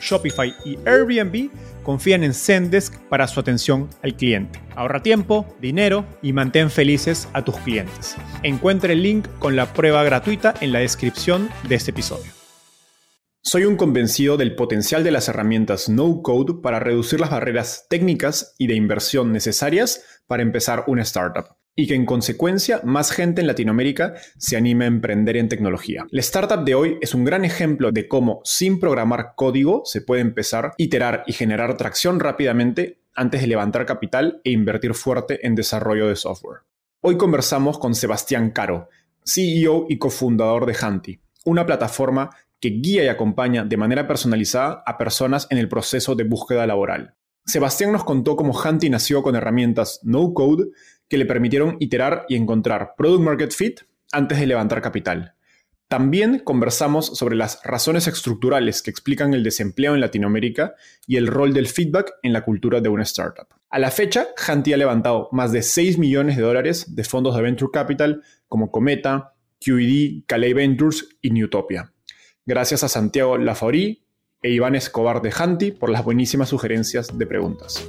Shopify y Airbnb confían en Zendesk para su atención al cliente. Ahorra tiempo, dinero y mantén felices a tus clientes. Encuentre el link con la prueba gratuita en la descripción de este episodio. Soy un convencido del potencial de las herramientas no code para reducir las barreras técnicas y de inversión necesarias para empezar una startup y que en consecuencia más gente en Latinoamérica se anime a emprender en tecnología. La startup de hoy es un gran ejemplo de cómo sin programar código se puede empezar, iterar y generar tracción rápidamente antes de levantar capital e invertir fuerte en desarrollo de software. Hoy conversamos con Sebastián Caro, CEO y cofundador de Hanti, una plataforma que guía y acompaña de manera personalizada a personas en el proceso de búsqueda laboral. Sebastián nos contó cómo Hanti nació con herramientas no code que le permitieron iterar y encontrar product market fit antes de levantar capital. También conversamos sobre las razones estructurales que explican el desempleo en Latinoamérica y el rol del feedback en la cultura de una startup. A la fecha, Hanti ha levantado más de 6 millones de dólares de fondos de venture capital como Cometa, QED, Calais Ventures y Newtopia. Gracias a Santiago Lafaurí e Iván Escobar de Hanti por las buenísimas sugerencias de preguntas.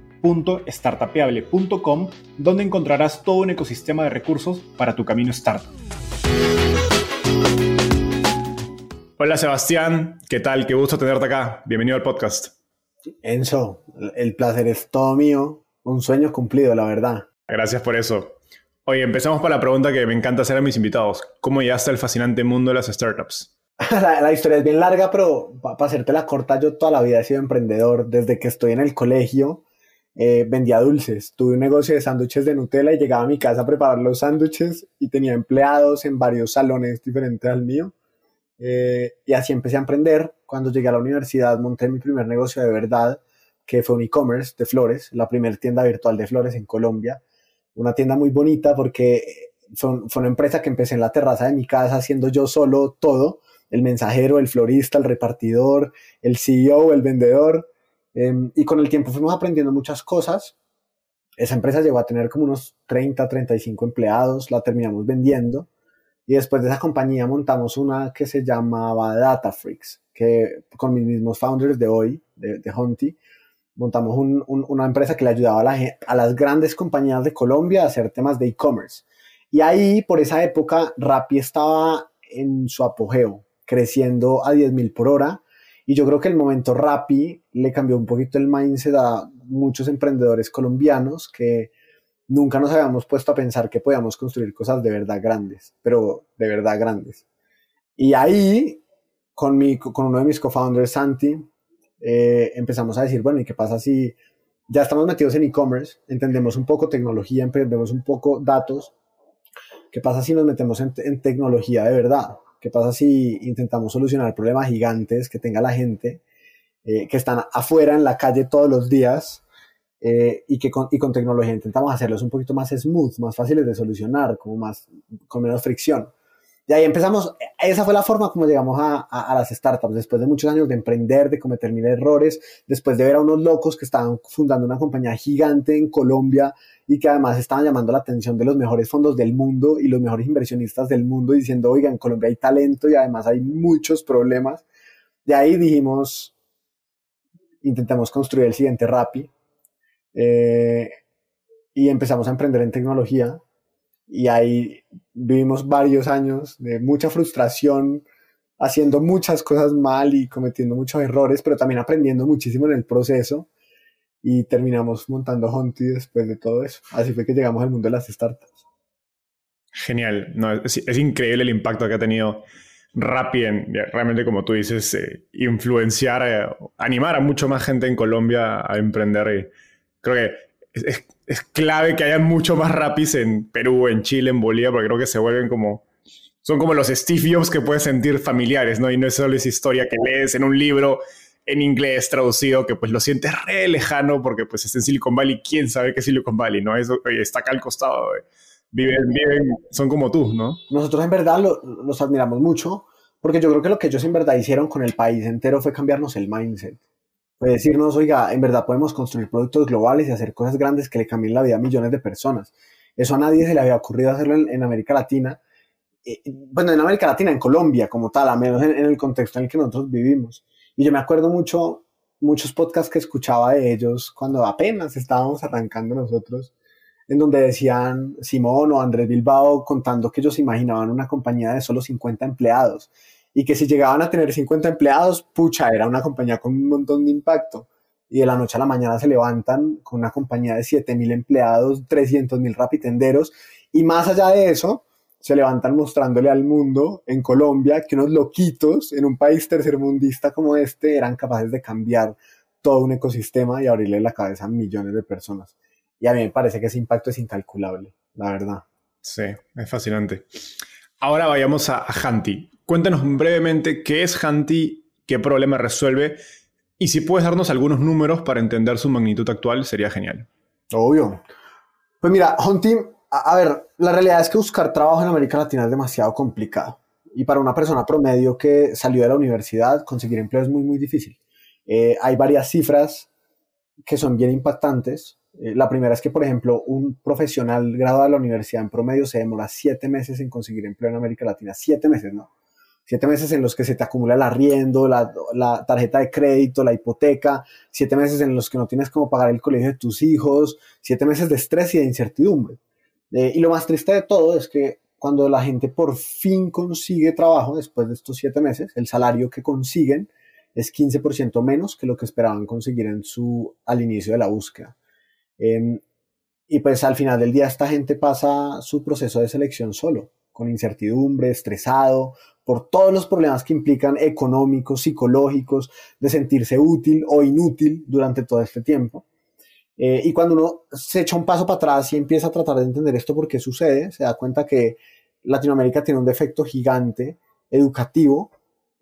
www.startapeable.com, donde encontrarás todo un ecosistema de recursos para tu camino startup. Hola Sebastián, ¿qué tal? Qué gusto tenerte acá. Bienvenido al podcast. Enzo, el placer es todo mío. Un sueño cumplido, la verdad. Gracias por eso. Oye, empezamos por la pregunta que me encanta hacer a mis invitados. ¿Cómo llegaste al fascinante mundo de las startups? La, la, historia es bien larga, pero para hacerte la corta, yo toda la vida he sido emprendedor. Desde que estoy en el colegio, eh, vendía dulces. Tuve un negocio de sándwiches de Nutella y llegaba a mi casa a preparar los sándwiches y tenía empleados en varios salones diferentes al mío. Eh, y así empecé a emprender. Cuando llegué a la universidad monté mi primer negocio de verdad, que fue un e-commerce de flores, la primera tienda virtual de flores en Colombia. Una tienda muy bonita porque fue, fue una empresa que empecé en la terraza de mi casa haciendo yo solo todo, el mensajero, el florista, el repartidor, el CEO, el vendedor. Em, y con el tiempo fuimos aprendiendo muchas cosas. Esa empresa llegó a tener como unos 30, 35 empleados, la terminamos vendiendo. Y después de esa compañía montamos una que se llamaba Data Freaks, que con mis mismos founders de hoy, de, de Hunty, montamos una empresa que le ayudaba a, la, a, las grandes compañías de Colombia a hacer temas de e-commerce. Y ahí, por esa época, Rappi estaba en su apogeo, creciendo a 10.000 por hora y yo creo que el momento Rappi le cambió un poquito el mindset a muchos emprendedores colombianos que nunca nos habíamos puesto a pensar que podíamos construir cosas de verdad grandes, pero de verdad grandes. Y ahí, con, mi, con uno de mis co-founders, Santi, eh, empezamos a decir, bueno, ¿y qué pasa si ya estamos metidos en e-commerce, entendemos un poco tecnología, entendemos un poco datos? ¿Qué pasa si nos metemos en, en tecnología de verdad? ¿Qué pasa si intentamos solucionar problemas gigantes que tenga la gente eh, que están afuera en la calle todos los días eh, y que con, y con tecnología intentamos hacerlos un poquito más smooth, más fáciles de solucionar, como más, con menos fricción? Y ahí empezamos, esa fue la forma como llegamos a, las startups, después de muchos años de emprender, de cometer mil errores, después de ver a unos locos que estaban fundando una compañía gigante en Colombia y que además estaban llamando la atención de los mejores fondos del mundo y los mejores inversionistas del mundo diciendo, oiga, en Colombia hay talento y además hay muchos problemas. De ahí dijimos, intentamos construir el siguiente Rappi eh, y empezamos a emprender en tecnología y ahí vivimos varios años de mucha frustración, haciendo muchas cosas mal y cometiendo muchos errores, pero también aprendiendo muchísimo en el proceso y terminamos montando Hunty después de todo eso. Así fue que llegamos al mundo de las startups. Genial, no, es, increíble el impacto que ha tenido Rappi en, realmente como tú dices, eh, influenciar, eh, animar a mucho más gente en Colombia a emprender. Y creo que es, es clave que haya mucho más rapis en Perú, en Chile, en Bolivia, porque creo que se vuelven como... Son como los Steve Jobs que puedes sentir familiares, ¿no? Y no es solo esa historia que lees en un libro en inglés traducido que pues lo sientes re lejano porque pues es en Silicon Valley, quién sabe qué es Silicon Valley, ¿no? Eso, está acá al costado, viven, viven, son como tú, ¿no? Nosotros en verdad los admiramos mucho porque yo creo que lo que ellos en verdad hicieron con el país entero fue cambiarnos el mindset. Puede decirnos, oiga, en verdad podemos construir productos globales y hacer cosas grandes que le cambien la vida a millones de personas. Eso a nadie se le había ocurrido hacerlo en, América Latina. Eh, bueno, en América Latina, en Colombia como tal, a menos en, el contexto en el que nosotros vivimos. Y yo me acuerdo mucho, muchos podcasts que escuchaba de ellos cuando apenas estábamos arrancando nosotros, en donde decían Simón o Andrés Bilbao contando que ellos imaginaban una compañía de solo 50 empleados y que si llegaban a tener 50 empleados, pucha, era una compañía con un montón de impacto. Y de la noche a la mañana se levantan con una compañía de 7.000 empleados, 300.000 rapitenderos, y más allá de eso, se levantan mostrándole al mundo en Colombia que unos loquitos en un país tercermundista como este eran capaces de cambiar todo un ecosistema y abrirle la cabeza a millones de personas. Y a mí me parece que ese impacto es incalculable, la verdad. Sí, es fascinante. Ahora vayamos a, a Cuéntanos brevemente qué es Hanti, qué problema resuelve y si puedes darnos algunos números para entender su magnitud actual, sería genial. Obvio. Pues mira, Hunting, a, ver, la realidad es que buscar trabajo en América Latina es demasiado complicado. Y para una persona promedio que salió de la universidad, conseguir empleo es muy, muy difícil. Eh, hay varias cifras que son bien impactantes. Eh, la primera es que, por ejemplo, un profesional graduado de la universidad en promedio se demora siete meses en conseguir empleo en América Latina. Siete meses, ¿no? Siete meses en los que se te acumula el arriendo, la, tarjeta de crédito, la hipoteca, siete meses en los que no tienes cómo pagar el colegio de tus hijos, siete meses de estrés y de incertidumbre. Eh, y lo más triste de todo es que cuando la gente por fin consigue trabajo después de estos siete meses, el salario que consiguen es 15% menos que lo que esperaban conseguir en su, al inicio de la búsqueda. Em, y pues al final del día esta gente pasa su proceso de selección solo, con incertidumbre, estresado, por todos los problemas que implican económicos, psicológicos, de sentirse útil o inútil durante todo este tiempo. Eh, y cuando uno se echa un paso para atrás y empieza a tratar de entender esto por qué sucede, se da cuenta que Latinoamérica tiene un defecto gigante educativo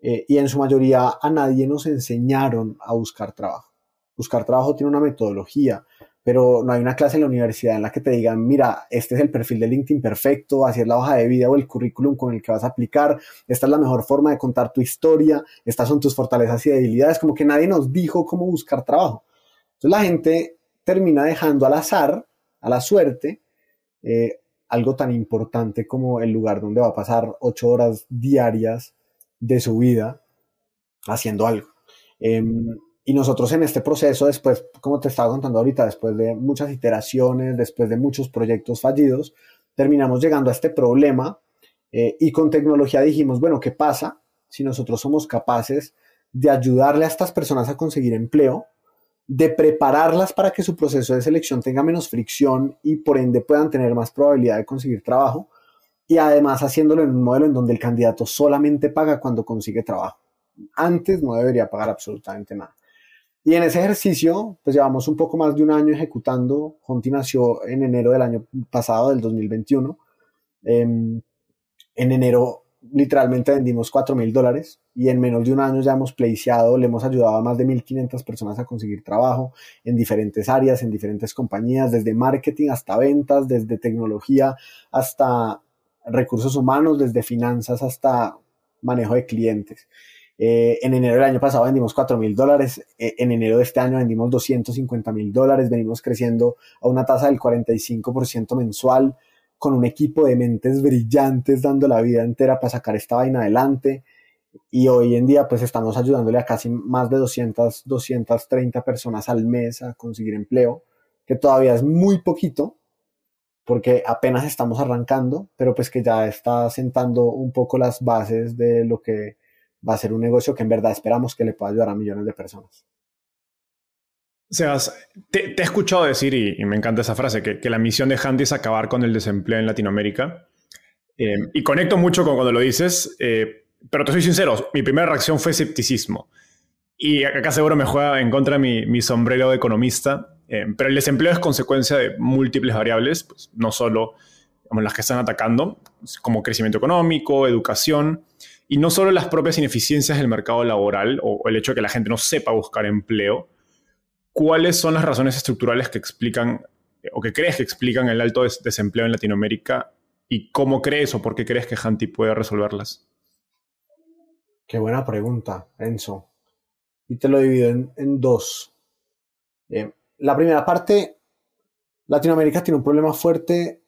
eh, y en su mayoría a nadie nos enseñaron a buscar trabajo. Buscar trabajo tiene una metodología, pero no hay una clase en la universidad en la que te digan, mira, este es el perfil de LinkedIn perfecto, así es la hoja de vida o el currículum con el que vas a aplicar, esta es la mejor forma de contar tu historia, estas son tus fortalezas y debilidades, como que nadie nos dijo cómo buscar trabajo. Entonces la gente termina dejando al azar, a la suerte, eh, algo tan importante como el lugar donde va a pasar ocho horas diarias de su vida haciendo algo. Em, y nosotros en este proceso, después, como te estaba contando ahorita, después de muchas iteraciones, después de muchos proyectos fallidos, terminamos llegando a este problema eh, y con tecnología dijimos, bueno, ¿qué pasa si nosotros somos capaces de ayudarle a estas personas a conseguir empleo, de prepararlas para que su proceso de selección tenga menos fricción y por ende puedan tener más probabilidad de conseguir trabajo? Y además haciéndolo en un modelo en donde el candidato solamente paga cuando consigue trabajo. Antes no debería pagar absolutamente nada. Y en ese ejercicio, pues llevamos un poco más de un año ejecutando. Honti nació en enero del año pasado, del 2021. Em, en enero literalmente vendimos 4 mil dólares y en menos de un año ya hemos placeado, le hemos ayudado a más de 1.500 personas a conseguir trabajo en diferentes áreas, en diferentes compañías, desde marketing hasta ventas, desde tecnología hasta recursos humanos, desde finanzas hasta manejo de clientes. Eh, en enero del año pasado vendimos 4 mil dólares, eh, en enero de este año vendimos 250 mil dólares, venimos creciendo a una tasa del 45% mensual, con un equipo de mentes brillantes dando la vida entera para sacar esta vaina adelante. Y hoy en día pues estamos ayudándole a casi más de 200, 230 personas al mes a conseguir empleo, que todavía es muy poquito, porque apenas estamos arrancando, pero pues que ya está sentando un poco las bases de lo que va a ser un negocio que en verdad esperamos que le pueda ayudar a millones de personas. Sebas, te, he escuchado decir, y, me encanta esa frase, que, la misión de Handy es acabar con el desempleo en Latinoamérica. Eh, y conecto mucho con cuando lo dices, eh, pero te soy sincero, mi primera reacción fue escepticismo. Y acá seguro me juega en contra mi, sombrero de economista, eh, pero el desempleo es consecuencia de múltiples variables, pues, no solo las que están atacando, como crecimiento económico, educación, y no solo las propias ineficiencias del mercado laboral o, el hecho de que la gente no sepa buscar empleo, ¿cuáles son las razones estructurales que explican o que crees que explican el alto desempleo en Latinoamérica y cómo crees o por qué crees que Hanti puede resolverlas? Qué buena pregunta, Enzo. Y te lo divido en, dos. Eh, la primera parte, Latinoamérica tiene un problema fuerte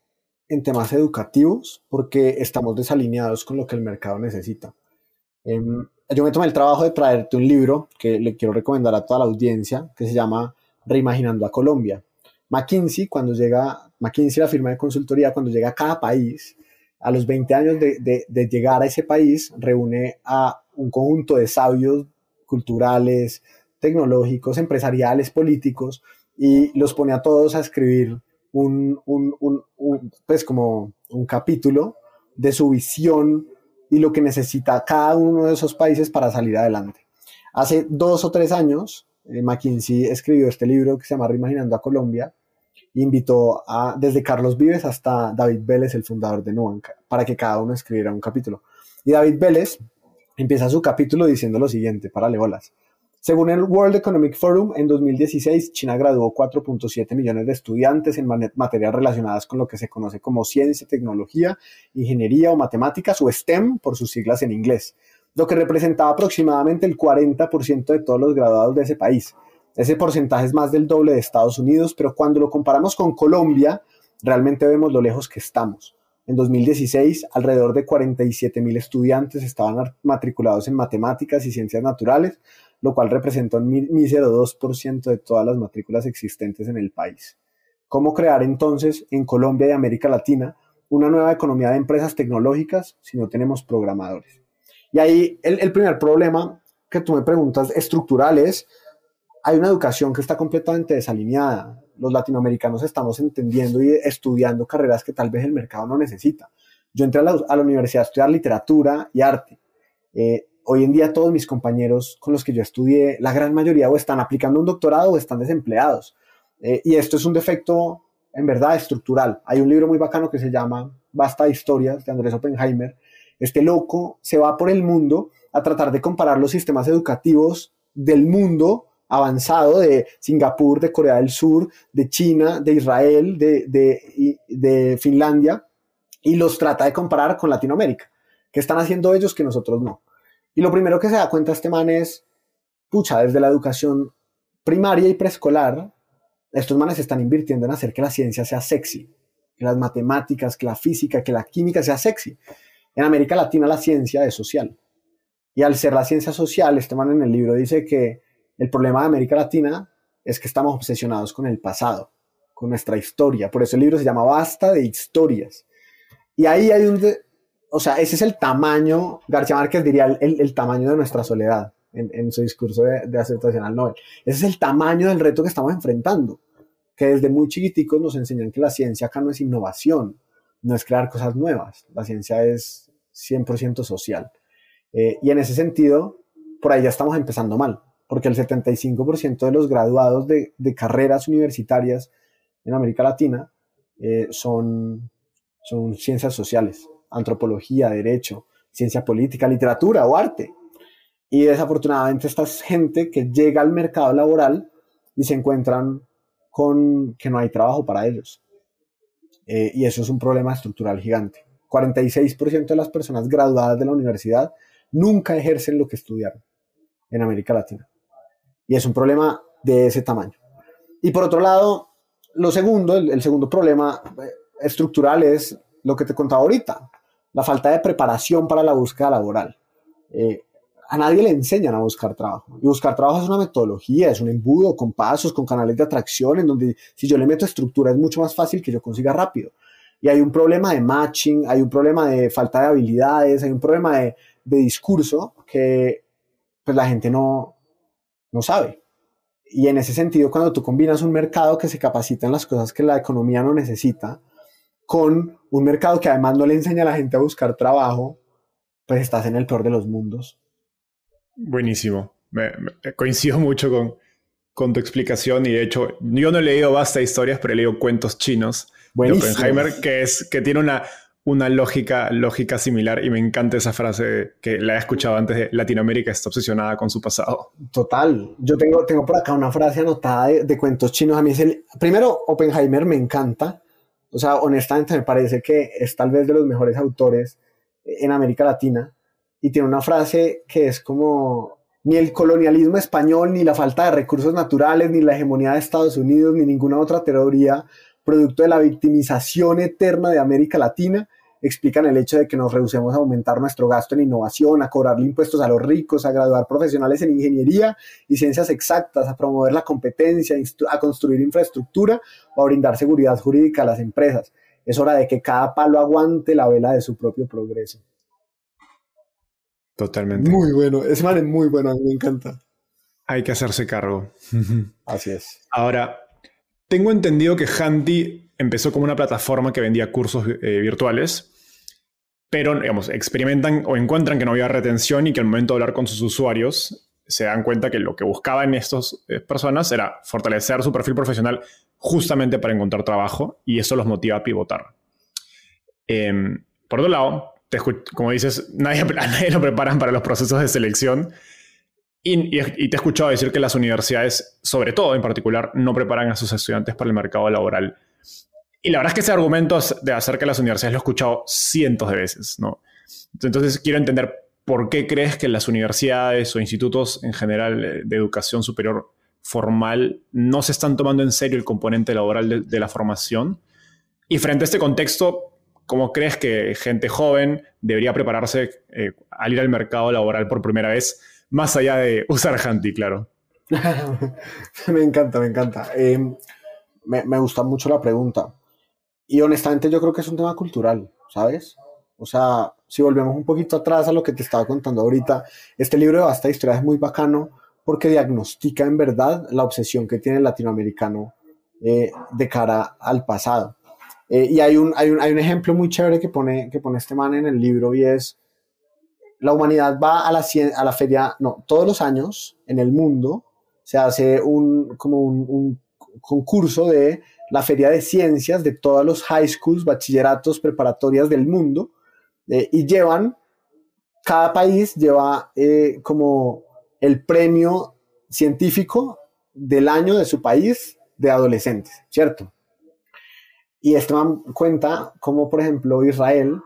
en temas educativos porque estamos desalineados con lo que el mercado necesita. Em, yo me tomé el trabajo de traerte un libro que le quiero recomendar a toda la audiencia que se llama Reimaginando a Colombia. McKinsey, cuando llega, McKinsey, la firma de consultoría, cuando llega a cada país, a los 20 años de, de llegar a ese país, reúne a un conjunto de sabios culturales, tecnológicos, empresariales, políticos, y los pone a todos a escribir un, un, un, pues como un capítulo de su visión y lo que necesita cada uno de esos países para salir adelante. Hace dos o tres años, eh, McKinsey escribió este libro que se llama Reimaginando a Colombia. Invitó a, desde Carlos Vives hasta David Vélez, el fundador de Nubank, para que cada uno escribiera un capítulo. Y David Vélez empieza su capítulo diciendo lo siguiente, para bolas. Según el World Economic Forum, en 2016 China graduó 4.7 millones de estudiantes en materias relacionadas con lo que se conoce como ciencia, tecnología, ingeniería o matemáticas o STEM por sus siglas en inglés, lo que representaba aproximadamente el 40% de todos los graduados de ese país. Ese porcentaje es más del doble de Estados Unidos, pero cuando lo comparamos con Colombia, realmente vemos lo lejos que estamos. En 2016, alrededor de 47 mil estudiantes estaban matriculados en matemáticas y ciencias naturales, lo cual representa un mísero 2% de todas las matrículas existentes en el país. ¿Cómo crear entonces en Colombia y América Latina una nueva economía de empresas tecnológicas si no tenemos programadores? Y ahí el, primer problema que tú me preguntas estructural es, hay una educación que está completamente desalineada. Los latinoamericanos estamos entendiendo y estudiando carreras que tal vez el mercado no necesita. Yo entré a la, universidad a estudiar literatura y arte. Eh, hoy en día todos mis compañeros con los que yo estudié, la gran mayoría o están aplicando un doctorado o están desempleados. Eh, y esto es un defecto en verdad estructural. Hay un libro muy bacano que se llama Basta de historias de Andrés Oppenheimer. Este loco se va por el mundo a tratar de comparar los sistemas educativos del mundo avanzado de Singapur, de Corea del Sur, de China, de Israel, de, de, de Finlandia, y los trata de comparar con Latinoamérica. ¿Qué están haciendo ellos que nosotros no? Y lo primero que se da cuenta este man es, pucha, desde la educación primaria y preescolar, estos manes están invirtiendo en hacer que la ciencia sea sexy, que las matemáticas, que la física, que la química sea sexy. En América Latina la ciencia es social. Y al ser la ciencia social, este man en el libro dice que el problema de América Latina es que estamos obsesionados con el pasado, con nuestra historia. Por eso el libro se llama Basta de historias. Y ahí hay un, o sea, ese es el tamaño, García Márquez diría el, tamaño de nuestra soledad en, su discurso de, aceptación al Nobel. Ese es el tamaño del reto que estamos enfrentando, que desde muy chiquiticos nos enseñan que la ciencia acá no es innovación, no es crear cosas nuevas, la ciencia es 100% social. Eh, y en ese sentido, por ahí ya estamos empezando mal, porque el 75% de los graduados de, carreras universitarias en América Latina eh, son, son ciencias sociales antropología, derecho, ciencia política, literatura o arte. Y desafortunadamente esta gente que llega al mercado laboral y se encuentran con que no hay trabajo para ellos. Eh, y eso es un problema estructural gigante. 46% de las personas graduadas de la universidad nunca ejercen lo que estudiaron en América Latina. Y es un problema de ese tamaño. Y por otro lado, lo segundo, el, segundo problema eh, estructural es lo que te contaba ahorita, la falta de preparación para la búsqueda laboral. Eh, a nadie le enseñan a buscar trabajo. Y buscar trabajo es una metodología, es un embudo con pasos, con canales de atracción, en donde si yo le meto estructura es mucho más fácil que yo consiga rápido. Y hay un problema de matching, hay un problema de falta de habilidades, hay un problema de, de discurso que pues la gente no, no sabe. Y en ese sentido, cuando tú combinas un mercado que se capacita en las cosas que la economía no necesita, con un mercado que además no le enseña a la gente a buscar trabajo, pues estás en el peor de los mundos. Buenísimo. coincido mucho con, con tu explicación y de hecho yo no he leído basta historias, pero he leído cuentos chinos de Oppenheimer que, es, que tiene una, una lógica, lógica similar y me encanta esa frase que la he escuchado antes de Latinoamérica está obsesionada con su pasado. Total, yo tengo, tengo por acá una frase anotada de, cuentos chinos. A mí es el, primero, Oppenheimer me encanta. O sea, honestamente me parece que es tal vez de los mejores autores en América Latina. Y tiene una frase que es como ni el colonialismo español, ni la falta de recursos naturales, ni la hegemonía de Estados Unidos, ni ninguna otra teoría producto de la victimización eterna de América Latina, explican el hecho de que nos rehusemos a aumentar nuestro gasto en innovación, a cobrarle impuestos a los ricos, a graduar profesionales en ingeniería y ciencias exactas, a promover la competencia, a construir infraestructura o a brindar seguridad jurídica a las empresas. Es hora de que cada palo aguante la vela de su propio progreso. Totalmente. Muy bueno, ese man es muy bueno, a mí me encanta. Hay que hacerse cargo. Así es. Ahora, tengo entendido que Handy empezó como una plataforma que vendía cursos eh, virtuales, pero digamos, experimentan o encuentran que no había retención y que al momento de hablar con sus usuarios se dan cuenta que lo que buscaban estas eh, personas era fortalecer su perfil profesional justamente para encontrar trabajo y eso los motiva a pivotar. Em, por otro lado, como dices, nadie, nadie lo preparan para los procesos de selección y, te he escuchado decir que las universidades, sobre todo en particular, no preparan a sus estudiantes para el mercado laboral. Y la verdad es que ese argumento de hacer que las universidades lo he escuchado cientos de veces, ¿no? Entonces quiero entender por qué crees que las universidades o institutos en general eh, de educación superior formal no se están tomando en serio el componente laboral de, la formación. Y frente a este contexto, ¿cómo crees que gente joven debería prepararse eh, al ir al mercado laboral por primera vez? Más allá de usar Handy, claro. me encanta, me encanta. Eh, me, gusta mucho la pregunta. Y honestamente yo creo que es un tema cultural, ¿sabes? O sea, si volvemos un poquito atrás a lo que te estaba contando ahorita, este libro de Basta Historia es muy bacano porque diagnostica en verdad la obsesión que tiene el latinoamericano eh, de cara al pasado. Eh, y hay un, hay, un, hay un ejemplo muy chévere que pone, que pone este man en el libro y es la humanidad va a la, a la feria, no, todos los años en el mundo se hace un, como un, concurso de la feria de ciencias de todos los high schools, bachilleratos, preparatorias del mundo, eh, y llevan, cada país lleva eh, como el premio científico del año de su país de adolescentes, ¿cierto? Y esto cuenta como, por ejemplo, Israel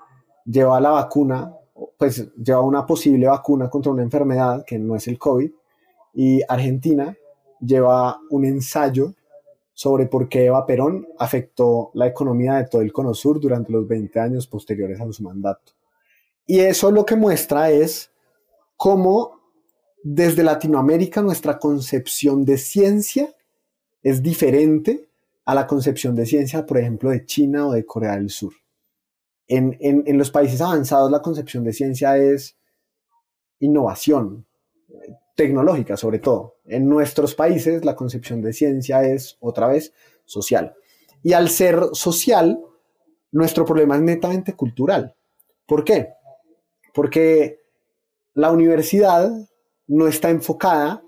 lleva la vacuna pues lleva una posible vacuna contra una enfermedad que no es el COVID y Argentina lleva un ensayo sobre por qué Eva Perón afectó la economía de todo el Cono Sur durante los 20 años posteriores a su mandato. Y eso lo que muestra es cómo desde Latinoamérica nuestra concepción de ciencia es diferente a la concepción de ciencia, por ejemplo, de China o de Corea del Sur. En, los países avanzados la concepción de ciencia es innovación tecnológica sobre todo. En nuestros países la concepción de ciencia es otra vez social. Y al ser social, nuestro problema es netamente cultural. ¿Por qué? Porque la universidad no está enfocada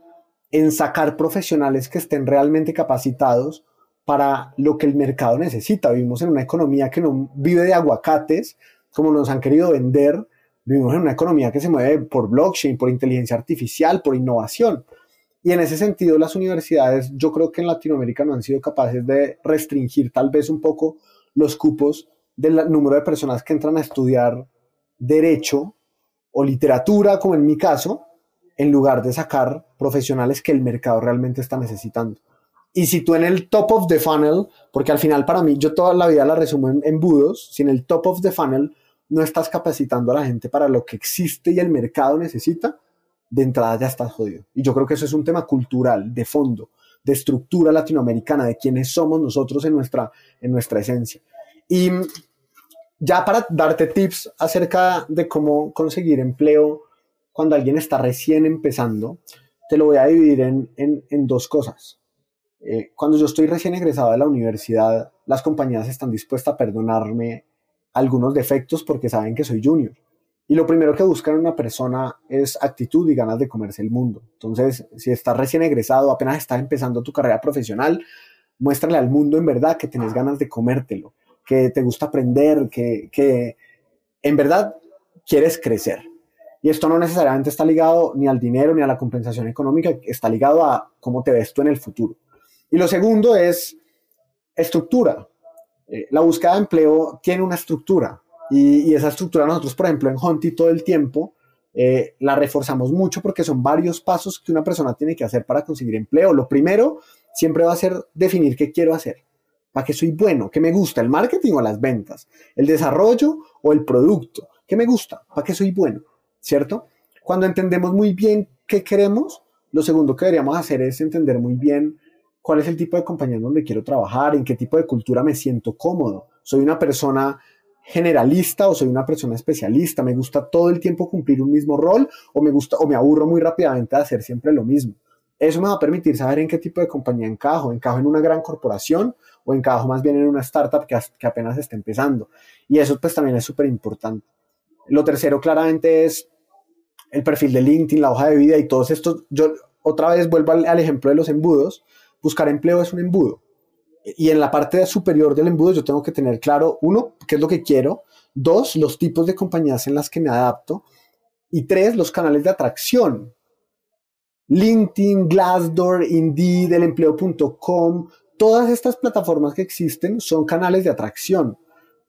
en sacar profesionales que estén realmente capacitados para lo que el mercado necesita. Vivimos en una economía que no vive de aguacates, como nos han querido vender. Vivimos en una economía que se mueve por blockchain, por inteligencia artificial, por innovación. Y en ese sentido, las universidades, yo creo que en Latinoamérica no han sido capaces de restringir tal vez un poco los cupos del número de personas que entran a estudiar derecho o literatura, como en mi caso, en lugar de sacar profesionales que el mercado realmente está necesitando. Y si tú en el top of the funnel, porque al final para mí yo toda la vida la resumo en embudos, si en el top of the funnel no estás capacitando a la gente para lo que existe y el mercado necesita, de entrada ya estás jodido. Y yo creo que eso es un tema cultural, de fondo, de estructura latinoamericana, de quiénes somos nosotros en nuestra, en nuestra esencia. Y ya para darte tips acerca de cómo conseguir empleo cuando alguien está recién empezando, te lo voy a dividir en, en, dos cosas. Eh, cuando yo estoy recién egresado de la universidad, las compañías están dispuestas a perdonarme algunos defectos porque saben que soy junior. Y lo primero que buscan una persona es actitud y ganas de comerse el mundo. Entonces, si estás recién egresado, apenas estás empezando tu carrera profesional, muéstrale al mundo en verdad que tienes ganas de comértelo, que te gusta aprender, que, que en verdad quieres crecer. Y esto no necesariamente está ligado ni al dinero ni a la compensación económica, está ligado a cómo te ves tú en el futuro. Y lo segundo es estructura. Eh, la búsqueda de empleo tiene una estructura y, esa estructura nosotros, por ejemplo, en Honti todo el tiempo eh, la reforzamos mucho porque son varios pasos que una persona tiene que hacer para conseguir empleo. Lo primero siempre va a ser definir qué quiero hacer, para qué soy bueno, qué me gusta, el marketing o las ventas, el desarrollo o el producto, qué me gusta, para qué soy bueno, ¿cierto? Cuando entendemos muy bien qué queremos, lo segundo que deberíamos hacer es entender muy bien cuál es el tipo de compañía en donde quiero trabajar, en qué tipo de cultura me siento cómodo. Soy una persona generalista o soy una persona especialista, me gusta todo el tiempo cumplir un mismo rol o me gusta o me aburro muy rápidamente de hacer siempre lo mismo. Eso me va a permitir saber en qué tipo de compañía encajo, encajo en una gran corporación o encajo más bien en una startup que, que apenas está empezando. Y eso pues también es súper importante. Lo tercero claramente es el perfil de LinkedIn, la hoja de vida y todos estos. Yo otra vez vuelvo al ejemplo de los embudos. Buscar empleo es un embudo y en la parte superior del embudo yo tengo que tener claro, uno, qué es lo que quiero, dos, los tipos de compañías en las que me adapto, y tres, los canales de atracción. LinkedIn, Glassdoor, Indeed, elempleo.com, todas estas plataformas que existen son canales de atracción.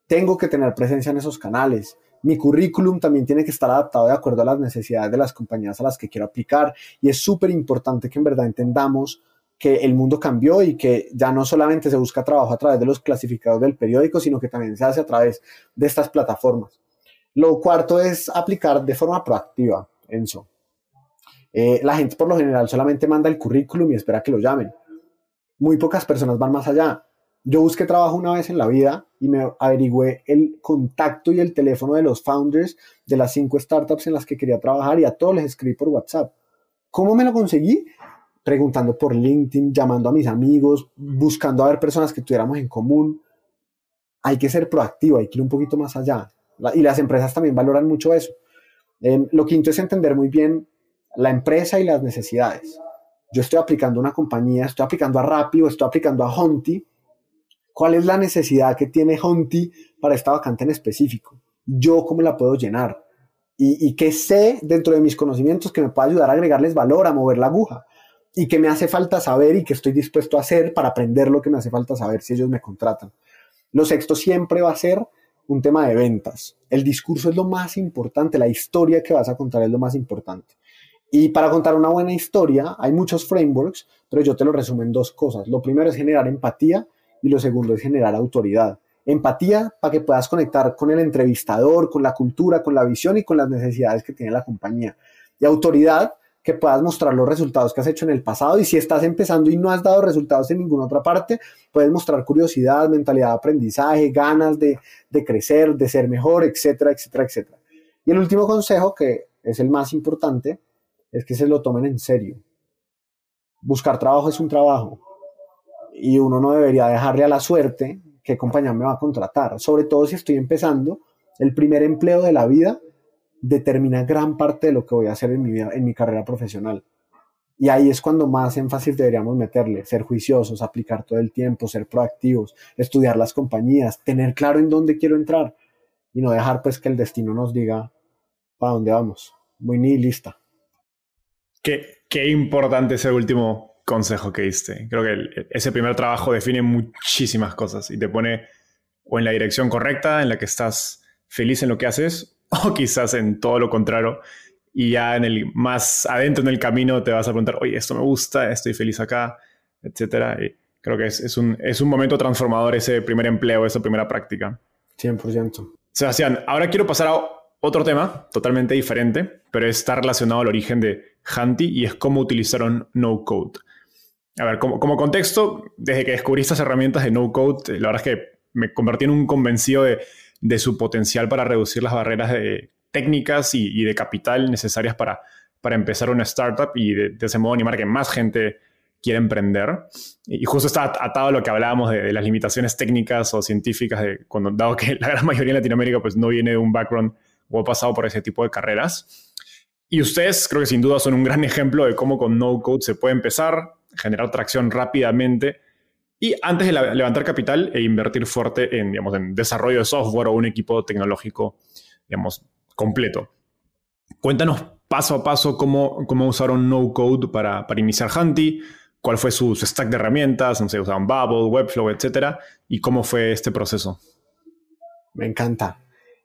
Tengo que tener presencia en esos canales. Mi currículum también tiene que estar adaptado de acuerdo a las necesidades de las compañías a las que quiero aplicar y es súper importante que en verdad entendamos que el mundo cambió y que ya no solamente se busca trabajo a través de los clasificados del periódico, sino que también se hace a través de estas plataformas. Lo cuarto es aplicar de forma proactiva, Enzo. Eh, la gente por lo general solamente manda el currículum y espera que lo llamen. Muy pocas personas van más allá. Yo busqué trabajo una vez en la vida y me averigüé el contacto y el teléfono de los founders de las cinco startups en las que quería trabajar y a todos les escribí por WhatsApp. ¿Cómo me lo conseguí? Preguntando por LinkedIn, llamando a mis amigos, buscando a ver personas que tuviéramos en común. Hay que ser proactivo, hay que ir un poquito más allá. Y las empresas también valoran mucho eso. Em, lo quinto es entender muy bien la empresa y las necesidades. Yo estoy aplicando una compañía, estoy aplicando a Rappi o estoy aplicando a Honti. ¿Cuál es la necesidad que tiene Honti para esta vacante en específico? ¿Yo cómo la puedo llenar? ¿Y, y qué sé dentro de mis conocimientos que me pueda ayudar a agregarles valor, a mover la aguja? Y que me hace falta saber y que estoy dispuesto a hacer para aprender lo que me hace falta saber si ellos me contratan. Lo sexto siempre va a ser un tema de ventas. El discurso es lo más importante, la historia que vas a contar es lo más importante. Y para contar una buena historia hay muchos frameworks, pero yo te lo resumo en dos cosas. Lo primero es generar empatía y lo segundo es generar autoridad. Empatía para que puedas conectar con el entrevistador, con la cultura, con la visión y con las necesidades que tiene la compañía. Y autoridad que puedas mostrar los resultados que has hecho en el pasado y si estás empezando y no has dado resultados en ninguna otra parte, puedes mostrar curiosidad, mentalidad de aprendizaje, ganas de, de crecer, de ser mejor, etcétera, etcétera, etcétera. Y el último consejo, que es el más importante, es que se lo tomen en serio. Buscar trabajo es un trabajo y uno no debería dejarle a la suerte qué compañía me va a contratar, sobre todo si estoy empezando el primer empleo de la vida determina gran parte de lo que voy a hacer en mi, vida, en mi carrera profesional. Y ahí es cuando más énfasis deberíamos meterle, ser juiciosos, aplicar todo el tiempo, ser proactivos, estudiar las compañías, tener claro en dónde quiero entrar y no dejar pues que el destino nos diga para dónde vamos. Muy nihilista. Qué, qué importante ese último consejo que diste. Creo que ese primer trabajo define muchísimas cosas y te pone o en la dirección correcta, en la que estás feliz en lo que haces, o quizás en todo lo contrario, y ya en el más adentro en el camino te vas a preguntar, oye, esto me gusta, estoy feliz acá, etcétera. Y creo que es, un, es un momento transformador ese primer empleo, esa primera práctica. 100%. Sebastián, ahora quiero pasar a otro tema totalmente diferente, pero está relacionado al origen de Hanti y es cómo utilizaron no code. A ver, como, como contexto, desde que descubrí estas herramientas de no code, la verdad es que me convertí en un convencido de, de su potencial para reducir las barreras de, técnicas y, de capital necesarias para, para empezar una startup y de, ese modo animar que más gente quiera emprender. Y justo está atado a lo que hablábamos de, las limitaciones técnicas o científicas, de dado que la gran mayoría en Latinoamérica pues, no viene de un background o ha pasado por ese tipo de carreras. Y ustedes creo que sin duda son un gran ejemplo de cómo con no code se puede empezar, generar tracción rápidamente y antes de levantar capital e invertir fuerte en, digamos, en desarrollo de software o un equipo tecnológico digamos, completo. Cuéntanos paso a paso cómo, cómo usaron no code para, para iniciar Hunty, cuál fue su, stack de herramientas, no sé, usaban Bubble, Webflow, etcétera, y cómo fue este proceso. Me encanta.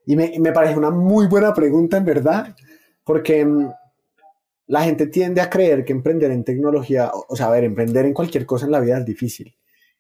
Y me, me parece una muy buena pregunta, en verdad, porque mm, la gente tiende a creer que emprender en tecnología, o sea, a ver, emprender en cualquier cosa en la vida es difícil.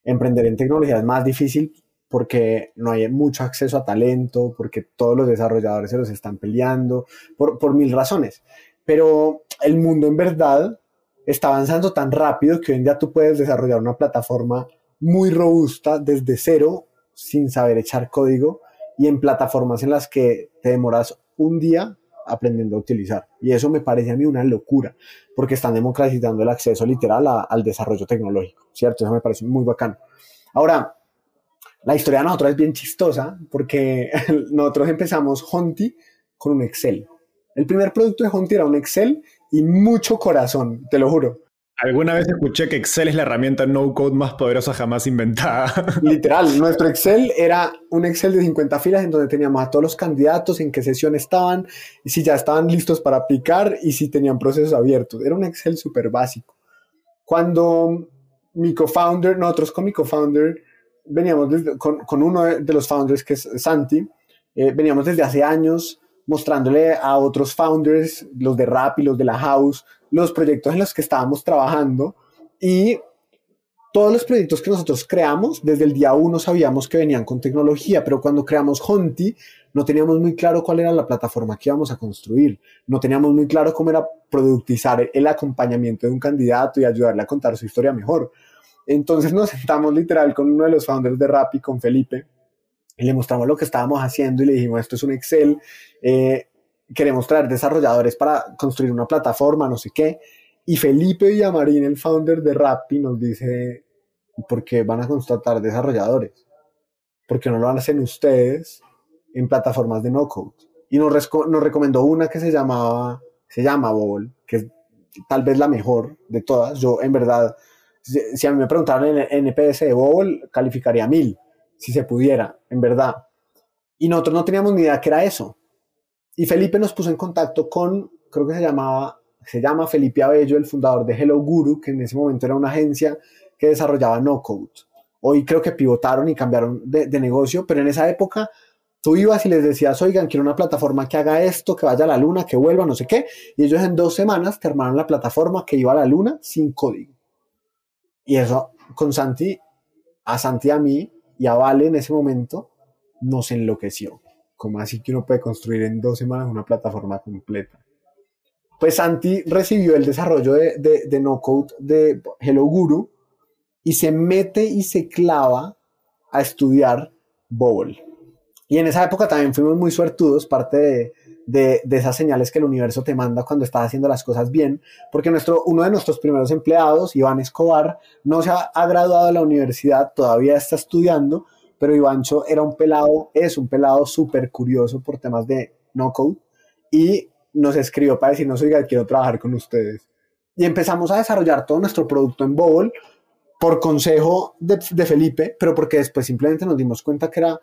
Emprender en tecnología es más difícil porque no hay mucho acceso a talento, porque todos los desarrolladores se los están peleando, por, por mil razones. Pero el mundo en verdad está avanzando tan rápido que hoy en día tú puedes desarrollar una plataforma muy robusta desde cero, sin saber echar código, y en plataformas en las que te demoras un día aprendiendo a utilizar. Y eso me parece a mí una locura, porque están democratizando el acceso literal al desarrollo tecnológico, ¿cierto? Eso me parece muy bacano. Ahora, la historia de nosotros es bien chistosa porque nosotros empezamos Honti con un Excel. El primer producto de Honti era un Excel y mucho corazón, te lo juro. Alguna vez escuché que Excel es la herramienta no code más poderosa jamás inventada. Literal, nuestro Excel era un Excel de 50 filas en donde teníamos a todos los candidatos, en qué sesión estaban, y si ya estaban listos para aplicar y si tenían procesos abiertos. Era un Excel súper básico. Cuando mi co-founder, nosotros con mi co-founder, veníamos con, uno de los founders, que es Santi, eh, veníamos desde hace años mostrándole a otros founders, los de Rap y los de la House, los proyectos en los que estábamos trabajando y todos los proyectos que nosotros creamos, desde el día uno sabíamos que venían con tecnología, pero cuando creamos Honti no teníamos muy claro cuál era la plataforma que íbamos a construir, no teníamos muy claro cómo era productizar el acompañamiento de un candidato y ayudarle a contar su historia mejor. Entonces nos sentamos literal con uno de los founders de Rappi, con Felipe, y le mostramos lo que estábamos haciendo y le dijimos, esto es un Excel, eh, queremos traer desarrolladores para construir una plataforma, no sé qué. Y Felipe Villamarín, el founder de Rappi, nos dice, ¿por qué van a contratar desarrolladores? ¿Por qué no lo hacen ustedes en plataformas de no-code? Y nos, nos recomendó una que se llamaba, se llama Bobble, que es tal vez la mejor de todas. Yo, en verdad, si, a mí me preguntaran en el NPS de Bowl, calificaría mil, si se pudiera, en verdad. Y nosotros no teníamos ni idea que era eso. Y Felipe nos puso en contacto con, creo que se llamaba, se llama Felipe Abello, el fundador de Hello Guru, que en ese momento era una agencia que desarrollaba no code. Hoy creo que pivotaron y cambiaron de, de negocio, pero en esa época tú ibas y les decías, oigan, quiero una plataforma que haga esto, que vaya a la luna, que vuelva, no sé qué. Y ellos en dos semanas te armaron la plataforma que iba a la luna sin código. Y eso con Santi, a Santi a mí y a Vale en ese momento nos enloqueció. Como así que uno puede construir en dos semanas una plataforma completa. Pues Santi recibió el desarrollo de, de, no code de Hello Guru y se mete y se clava a estudiar Bowl. Y en esa época también fuimos muy suertudos, parte de, de, esas señales que el universo te manda cuando estás haciendo las cosas bien, porque nuestro, uno de nuestros primeros empleados, Iván Escobar, no se ha, graduado de la universidad, todavía está estudiando, pero Ivancho era un pelado, es un pelado súper curioso por temas de no code, y nos escribió para decirnos, oiga, quiero trabajar con ustedes. Y empezamos a desarrollar todo nuestro producto en Bowl por consejo de, de Felipe, pero porque después simplemente nos dimos cuenta que era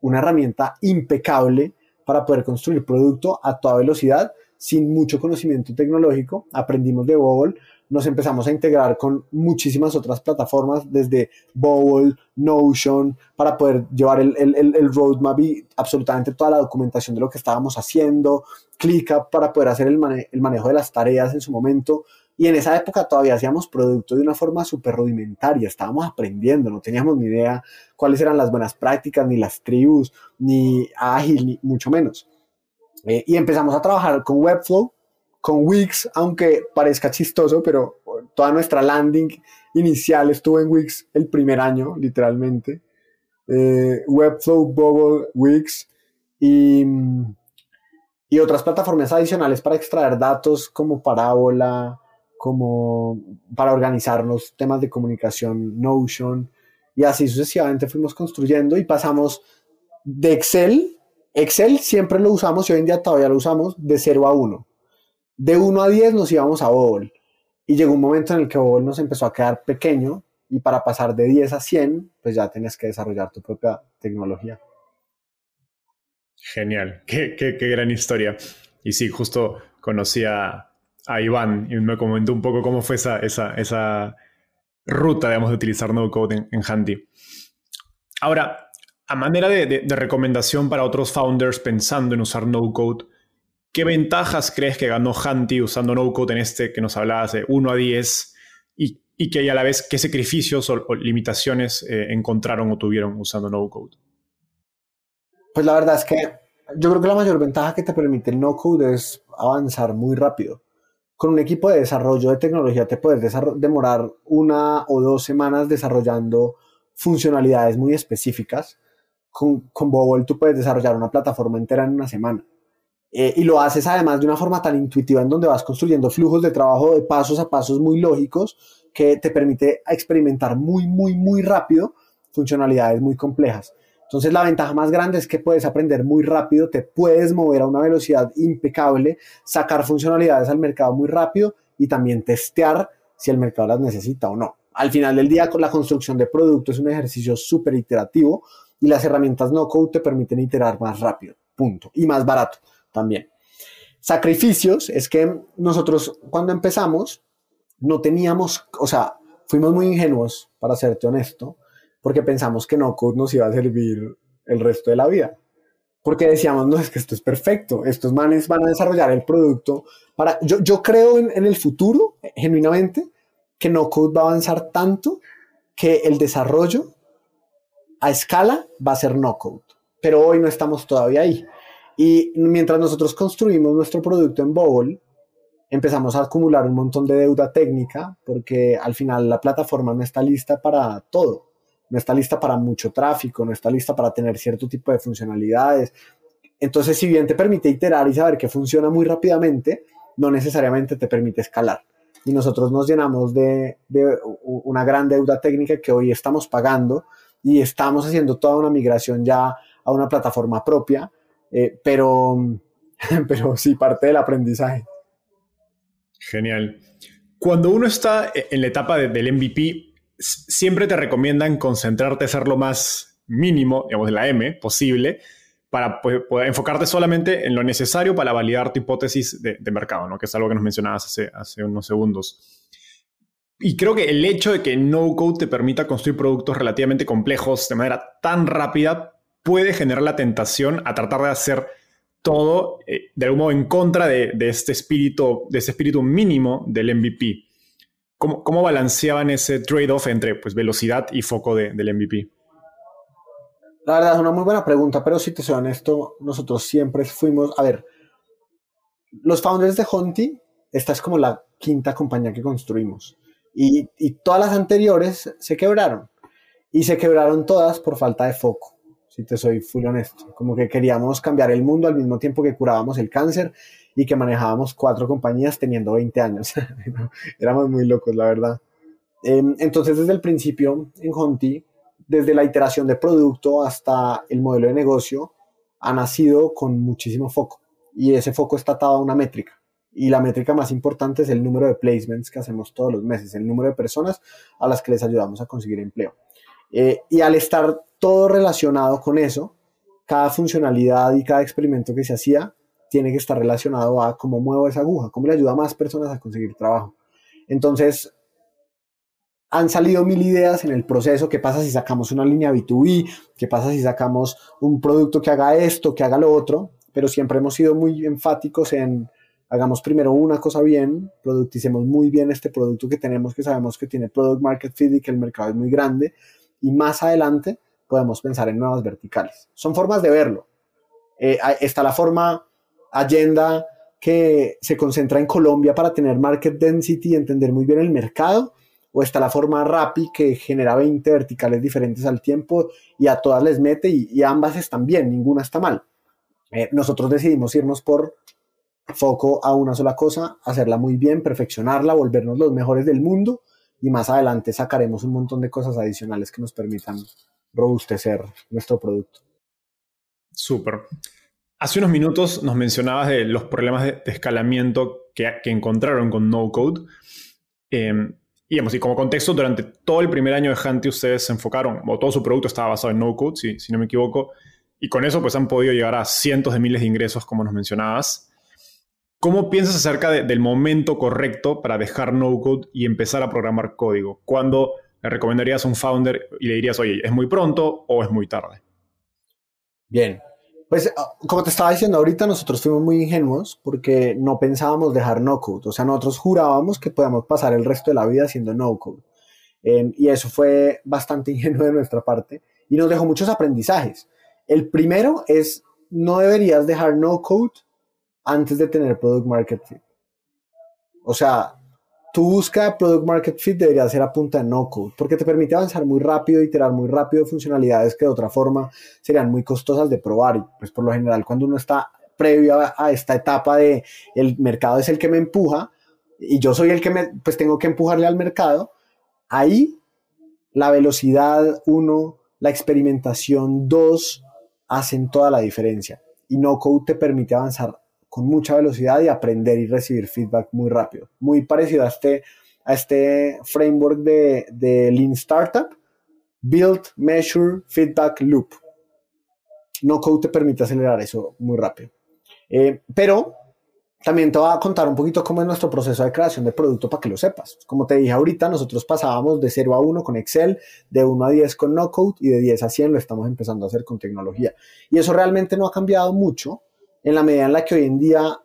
una herramienta impecable para poder construir producto a toda velocidad sin mucho conocimiento tecnológico. Aprendimos de Google, nos empezamos a integrar con muchísimas otras plataformas, desde Bowl, Notion, para poder llevar el, el, roadmap y absolutamente toda la documentación de lo que estábamos haciendo, ClickUp para poder hacer el, el manejo de las tareas en su momento. Y en esa época todavía hacíamos producto de una forma súper rudimentaria, estábamos aprendiendo, no teníamos ni idea cuáles eran las buenas prácticas, ni las tribus, ni ágil, ni mucho menos. Eh, y empezamos a trabajar con Webflow, con Wix, aunque parezca chistoso, pero toda nuestra landing inicial estuvo en Wix el primer año, literalmente. Eh, Webflow, Bubble, Wix y, y otras plataformas adicionales para extraer datos como Parábola, como para organizarnos temas de comunicación, Notion, y así sucesivamente fuimos construyendo y pasamos de Excel, Excel siempre lo usamos y hoy en día todavía lo usamos de 0 a 1 de 1 a 10 nos íbamos a Bobol. Y llegó un momento en el que Bobol nos empezó a quedar pequeño y para pasar de 10 a 100, pues ya tienes que desarrollar tu propia tecnología. Genial, qué, qué, gran historia. Y sí, justo conocí a, Iván y me comentó un poco cómo fue esa, esa, esa ruta, digamos, de utilizar no code en, en Handy. Ahora, a manera de, de, recomendación para otros founders pensando en usar no code, ¿Qué ventajas crees que ganó Hanti usando no-code en este que nos hablabas de 1 a 10 y, y que a la vez qué sacrificios o, limitaciones eh, encontraron o tuvieron usando no-code? Pues la verdad es que yo creo que la mayor ventaja que te permite el no-code es avanzar muy rápido. Con un equipo de desarrollo de tecnología te puedes demorar una o dos semanas desarrollando funcionalidades muy específicas. Con, con Bobble tú puedes desarrollar una plataforma entera en una semana. Eh, y lo haces además de una forma tan intuitiva en donde vas construyendo flujos de trabajo de pasos a pasos muy lógicos que te permite experimentar muy, muy, muy rápido funcionalidades muy complejas. Entonces la ventaja más grande es que puedes aprender muy rápido, te puedes mover a una velocidad impecable, sacar funcionalidades al mercado muy rápido y también testear si el mercado las necesita o no. Al final del día, la construcción de productos es un ejercicio súper iterativo y las herramientas no code te permiten iterar más rápido, punto, y más barato también. Sacrificios es que nosotros cuando empezamos no teníamos, o sea, fuimos muy ingenuos, para serte honesto, porque pensamos que no code nos iba a servir el resto de la vida. Porque decíamos, no, es que esto es perfecto, estos manes van a desarrollar el producto para... Yo, yo creo en, en el futuro, genuinamente, que no code va a avanzar tanto que el desarrollo a escala va a ser no code. Pero hoy no estamos todavía ahí. Y mientras nosotros construimos nuestro producto en Bobble, empezamos a acumular un montón de deuda técnica porque al final la plataforma no está lista para todo. No está lista para mucho tráfico, no está lista para tener cierto tipo de funcionalidades. Entonces, si bien te permite iterar y saber que funciona muy rápidamente, no necesariamente te permite escalar. Y nosotros nos llenamos de, de una gran deuda técnica que hoy estamos pagando y estamos haciendo toda una migración ya a una plataforma propia eh, pero, pero sí, parte del aprendizaje. Genial. Cuando uno está en la etapa del MVP, siempre te recomiendan concentrarte, hacer lo más mínimo, digamos, de la M posible, para enfocarte solamente en lo necesario para validar tu hipótesis de, mercado, ¿no? que es algo que nos mencionabas hace, unos segundos. Y creo que el hecho de que no code te permita construir productos relativamente complejos de manera tan rápida puede generar la tentación a tratar de hacer todo eh, de algún modo en contra de, este espíritu, de espíritu mínimo del MVP. ¿Cómo, cómo balanceaban ese trade-off entre pues, velocidad y foco del MVP? La verdad es una muy buena pregunta, pero si te soy honesto, nosotros siempre fuimos, a ver, los founders de Honti, esta es como la quinta compañía que construimos y, y todas las anteriores se quebraron y se quebraron todas por falta de foco si te soy full honesto. Como que queríamos cambiar el mundo al mismo tiempo que curábamos el cáncer y que manejábamos cuatro compañías teniendo 20 años. Éramos muy locos, la verdad. Em, entonces, desde el principio en Honti, desde la iteración de producto hasta el modelo de negocio, ha nacido con muchísimo foco. Y ese foco está atado a una métrica. Y la métrica más importante es el número de placements que hacemos todos los meses, el número de personas a las que les ayudamos a conseguir empleo. Eh, y al estar todo relacionado con eso, cada funcionalidad y cada experimento que se hacía tiene que estar relacionado a cómo muevo esa aguja, cómo le ayuda a más personas a conseguir trabajo. Entonces, han salido mil ideas en el proceso. ¿Qué pasa si sacamos una línea B2B? ¿Qué pasa si sacamos un producto que haga esto, que haga lo otro? Pero siempre hemos sido muy enfáticos en hagamos primero una cosa bien, producticemos muy bien este producto que tenemos, que sabemos que tiene product market fit y que el mercado es muy grande, y más adelante podemos pensar en nuevas verticales. Son formas de verlo. Eh, está la forma agenda que se concentra en Colombia para tener market density y entender muy bien el mercado, o está la forma Rappi que genera 20 verticales diferentes al tiempo y a todas les mete y, ambas están bien, ninguna está mal. Eh, nosotros decidimos irnos por foco a una sola cosa, hacerla muy bien, perfeccionarla, volvernos los mejores del mundo y más adelante sacaremos un montón de cosas adicionales que nos permitan robustecer nuestro producto. Súper. Hace unos minutos nos mencionabas de los problemas de, escalamiento que, encontraron con no code. Em, y, y como contexto, durante todo el primer año de Hunty ustedes se enfocaron, o todo su producto estaba basado en no code, si, si no me equivoco, y con eso pues han podido llegar a cientos de miles de ingresos, como nos mencionabas. ¿Cómo piensas acerca del momento correcto para dejar no-code y empezar a programar código? ¿Cuándo le recomendarías a un founder y le dirías, oye, ¿es muy pronto o es muy tarde? Bien, pues ah, como te estaba diciendo ahorita, nosotros fuimos muy ingenuos porque no pensábamos dejar no-code. O sea, nosotros jurábamos que podíamos pasar el resto de la vida haciendo no-code. y eso fue bastante ingenuo de nuestra parte y nos dejó muchos aprendizajes. El primero es, no deberías dejar no-code antes de tener product market fit. O sea, tu búsqueda de product market fit debería ser a punta de no code, porque te permite avanzar muy rápido, iterar muy rápido funcionalidades que de otra forma serían muy costosas de probar. Y pues por lo general, cuando uno está previo a, esta etapa de el mercado es el que me empuja y yo soy el que me, pues tengo que empujarle al mercado, ahí la velocidad, uno, la experimentación, dos, hacen toda la diferencia. Y no code te permite avanzar con mucha velocidad y aprender y recibir feedback muy rápido. Muy parecido a este, a este framework de, de Lean Startup, Build, Measure, Feedback Loop. No Code te permite acelerar eso muy rápido. Eh, pero también te voy a contar un poquito cómo es nuestro proceso de creación de producto para que lo sepas. Como te dije ahorita, nosotros pasábamos de 0 a 1 con Excel, de 1 a 10 con No Code y de 10 a 100 lo estamos empezando a hacer con tecnología. Y eso realmente no ha cambiado mucho en la medida en la que hoy en día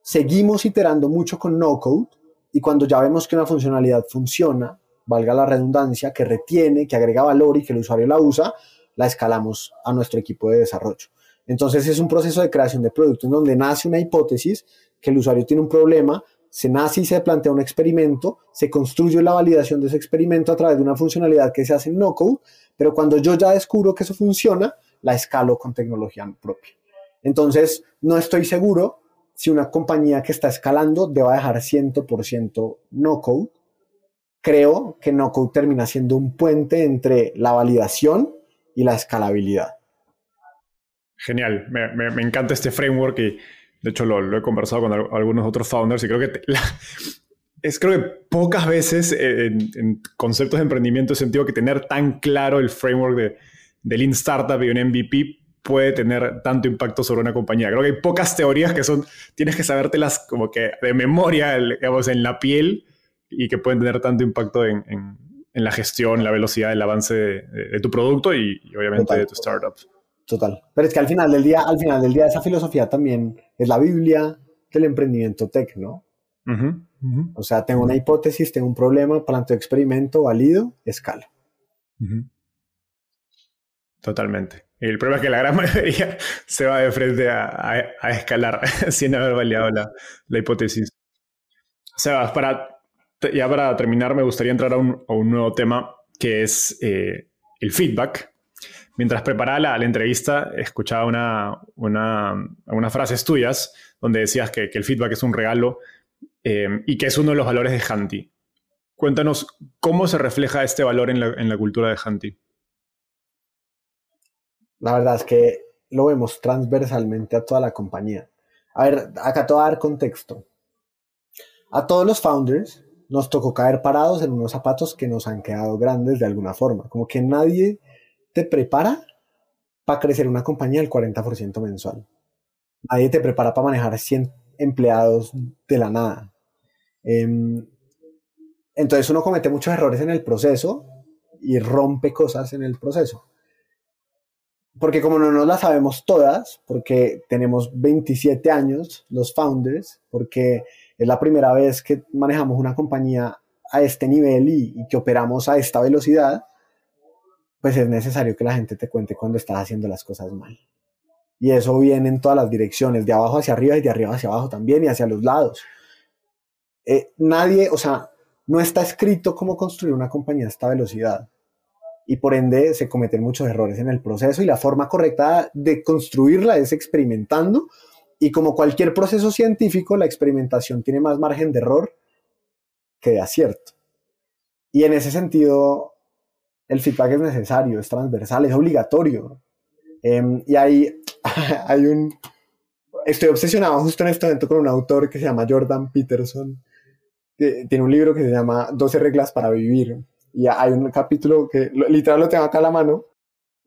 seguimos iterando mucho con no code y cuando ya vemos que una funcionalidad funciona, valga la redundancia, que retiene, que agrega valor y que el usuario la usa, la escalamos a nuestro equipo de desarrollo. Entonces es un proceso de creación de producto en donde nace una hipótesis, que el usuario tiene un problema, se nace y se plantea un experimento, se construye la validación de ese experimento a través de una funcionalidad que se hace en no code, pero cuando yo ya descubro que eso funciona, la escalo con tecnología propia. Entonces, no estoy seguro si una compañía que está escalando deba dejar 100% no code. Creo que no code termina siendo un puente entre la validación y la escalabilidad. Genial, me, encanta este framework y de hecho lo, he conversado con algunos otros founders y creo que es creo que pocas veces en, conceptos de emprendimiento he sentido que tener tan claro el framework de, de Lean Startup y un MVP puede tener tanto impacto sobre una compañía. Creo que hay pocas teorías que son, tienes que sabértelas como que de memoria, digamos, en la piel y que pueden tener tanto impacto en, en, la gestión, la velocidad, el avance de, tu producto y, obviamente de tu startup. Total. Pero es que al final del día, al final del día, esa filosofía también es la Biblia del emprendimiento tech, ¿no? O sea, tengo una hipótesis, tengo un problema, planteo experimento, valido, escala. Totalmente. El problema es que la gran mayoría se va de frente a, escalar sin haber validado la, hipótesis. Sebas, para, ya para terminar, me gustaría entrar a un, nuevo tema que es eh, el feedback. Mientras preparaba la, entrevista, escuchaba una, unas frases tuyas donde decías que, el feedback es un regalo eh, y que es uno de los valores de Hanti. Cuéntanos cómo se refleja este valor en la, en la cultura de Hanti. La verdad es que lo vemos transversalmente a toda la compañía. A ver, acá te voy a dar contexto. A todos los founders nos tocó caer parados en unos zapatos que nos han quedado grandes de alguna forma. Como que nadie te prepara para crecer una compañía del 40% mensual. Nadie te prepara para manejar 100 empleados de la nada. Em, entonces uno comete muchos errores en el proceso y rompe cosas en el proceso. Porque como no nos las sabemos todas, porque tenemos 27 años los founders, porque es la primera vez que manejamos una compañía a este nivel y, que operamos a esta velocidad, pues es necesario que la gente te cuente cuando estás haciendo las cosas mal. Y eso viene en todas las direcciones, de abajo hacia arriba y de arriba hacia abajo también y hacia los lados. Eh, nadie, o sea, no está escrito cómo construir una compañía a esta velocidad. Y por ende se cometen muchos errores en el proceso y la forma correcta de construirla es experimentando. Y como cualquier proceso científico, la experimentación tiene más margen de error que de acierto. Y en ese sentido, el feedback es necesario, es transversal, es obligatorio. Em, y hay, hay un... Estoy obsesionado justo en este momento con un autor que se llama Jordan Peterson, que tiene un libro que se llama 12 reglas para vivir. Y hay un capítulo que literal lo tengo acá a la mano.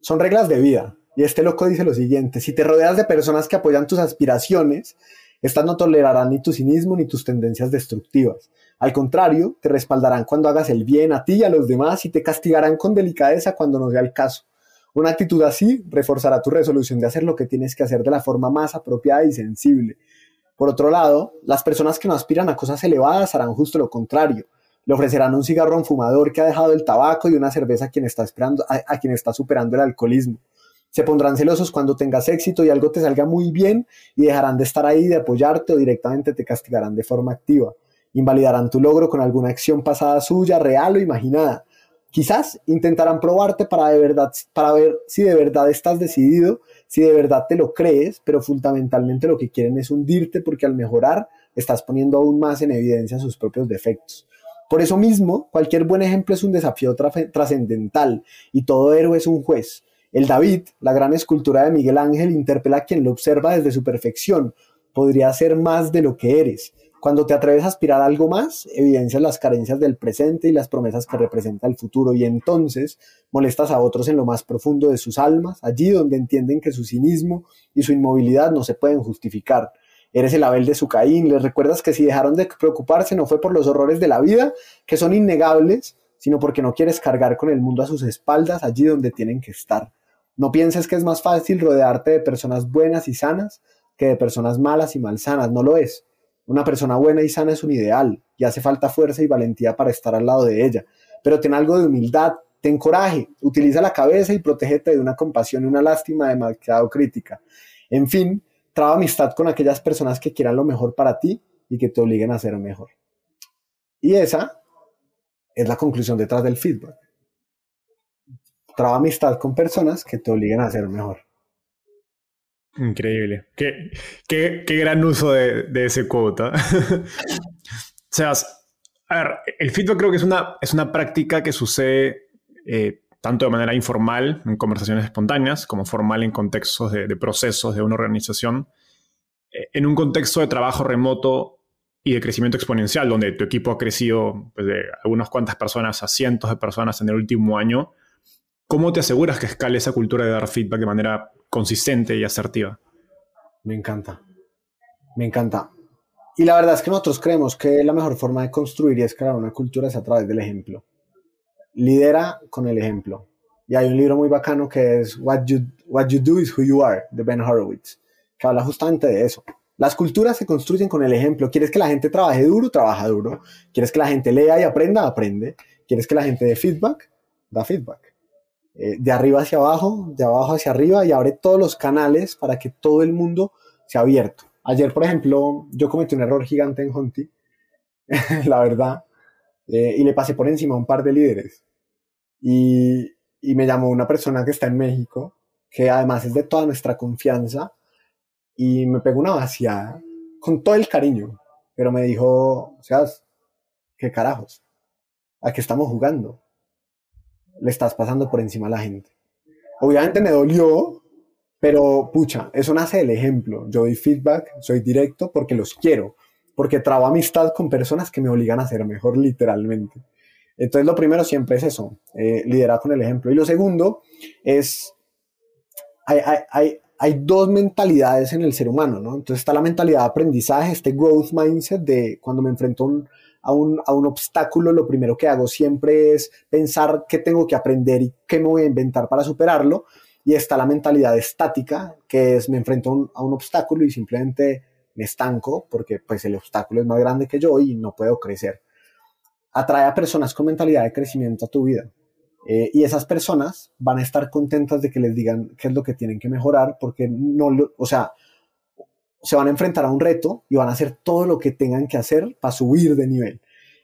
Son reglas de vida. Y este loco dice lo siguiente, si te rodeas de personas que apoyan tus aspiraciones, estas no tolerarán ni tu cinismo ni tus tendencias destructivas. Al contrario, te respaldarán cuando hagas el bien a ti y a los demás y te castigarán con delicadeza cuando no sea el caso. Una actitud así reforzará tu resolución de hacer lo que tienes que hacer de la forma más apropiada y sensible. Por otro lado, las personas que no aspiran a cosas elevadas harán justo lo contrario. Le ofrecerán un cigarro a un fumador que ha dejado el tabaco y una cerveza a quien está, esperando, a quien está superando el alcoholismo. Se pondrán celosos cuando tengas éxito y algo te salga muy bien y dejarán de estar ahí, de apoyarte o directamente te castigarán de forma activa invalidarán tu logro con alguna acción pasada suya, real o imaginada. Quizás intentarán probarte para, de verdad, para ver si de verdad estás decidido, si de verdad te lo crees, pero fundamentalmente lo que quieren es hundirte porque al mejorar estás poniendo aún más en evidencia sus propios defectos. Por eso mismo, cualquier buen ejemplo es un desafío trascendental y todo héroe es un juez. El David, la gran escultura de Miguel Ángel, interpela a quien lo observa desde su perfección. Podría ser más de lo que eres. Cuando te atreves a aspirar a algo más, evidencias las carencias del presente y las promesas que representa el futuro y entonces molestas a otros en lo más profundo de sus almas, allí donde entienden que su cinismo y su inmovilidad no se pueden justificar. Eres el Abel de su Caín, les recuerdas que si dejaron de preocuparse no fue por los horrores de la vida, que son innegables, sino porque no quieres cargar con el mundo a sus espaldas allí donde tienen que estar. No pienses que es más fácil rodearte de personas buenas y sanas que de personas malas y malsanas, no lo es una persona buena y sana es un ideal y hace falta fuerza y valentía para estar al lado de ella. Pero ten algo de humildad, ten coraje, utiliza la cabeza y protégete de una compasión y una lástima demasiado crítica. En fin, traba amistad con aquellas personas que quieran lo mejor para ti y que te obliguen a ser mejor. Y esa es la conclusión detrás del feedback. Traba amistad con personas que te obliguen a ser mejor. Increíble. Qué, qué, qué gran uso de, de ese quote. o sea, a ver, el feedback creo que es una, es una práctica que sucede eh, tanto de manera informal, en conversaciones espontáneas, como formal en contextos de, procesos de una organización. Eh, en un contexto de trabajo remoto y de crecimiento exponencial, donde tu equipo ha crecido pues, de algunas cuantas personas a cientos de personas en el último año, ¿cómo te aseguras que escale esa cultura de dar feedback de manera consistente y asertiva. Me encanta. Me encanta. Y la verdad es que nosotros creemos que la mejor forma de construir y escalar una cultura es a través del ejemplo. Lidera con el ejemplo. Y hay un libro muy bacano que es What You, What you Do is Who You Are, de Ben Horowitz, que habla justamente de eso. Las culturas se construyen con el ejemplo. ¿Quieres que la gente trabaje duro? Trabaja duro. ¿Quieres que la gente lea y aprenda? Aprende. ¿Quieres que la gente dé feedback? Da feedback. Eh, de arriba hacia abajo, de abajo hacia arriba y abre todos los canales para que todo el mundo sea abierto. Ayer, por ejemplo, yo cometí un error gigante en Honti, la verdad, eh, y le pasé por encima a un par de líderes. Y, me llamó una persona que está en México, que además es de toda nuestra confianza, y me pegó una vaciada con todo el cariño, pero me dijo, o sea, ¿qué carajos? ¿A qué estamos jugando? le estás pasando por encima a la gente. Obviamente me dolió, pero pucha, eso nace del ejemplo. Yo doy feedback, soy directo porque los quiero, porque trabajo amistad con personas que me obligan a ser mejor literalmente. Entonces lo primero siempre es eso, eh, liderar con el ejemplo. Y lo segundo es, hay, hay, hay dos mentalidades en el ser humano, ¿no? Entonces está la mentalidad de aprendizaje, este growth mindset de cuando me enfrento a, un, a un obstáculo, lo primero que hago siempre es pensar qué tengo que aprender y qué me voy a inventar para superarlo. Y está la mentalidad estática, que es me enfrento a un obstáculo y simplemente me estanco porque pues el obstáculo es más grande que yo y no puedo crecer. Atrae a personas con mentalidad de crecimiento a tu vida. Eh, y esas personas van a estar contentas de que les digan qué es lo que tienen que mejorar, porque no, lo, o sea, se van a enfrentar a un reto y van a hacer todo lo que tengan que hacer para subir de nivel.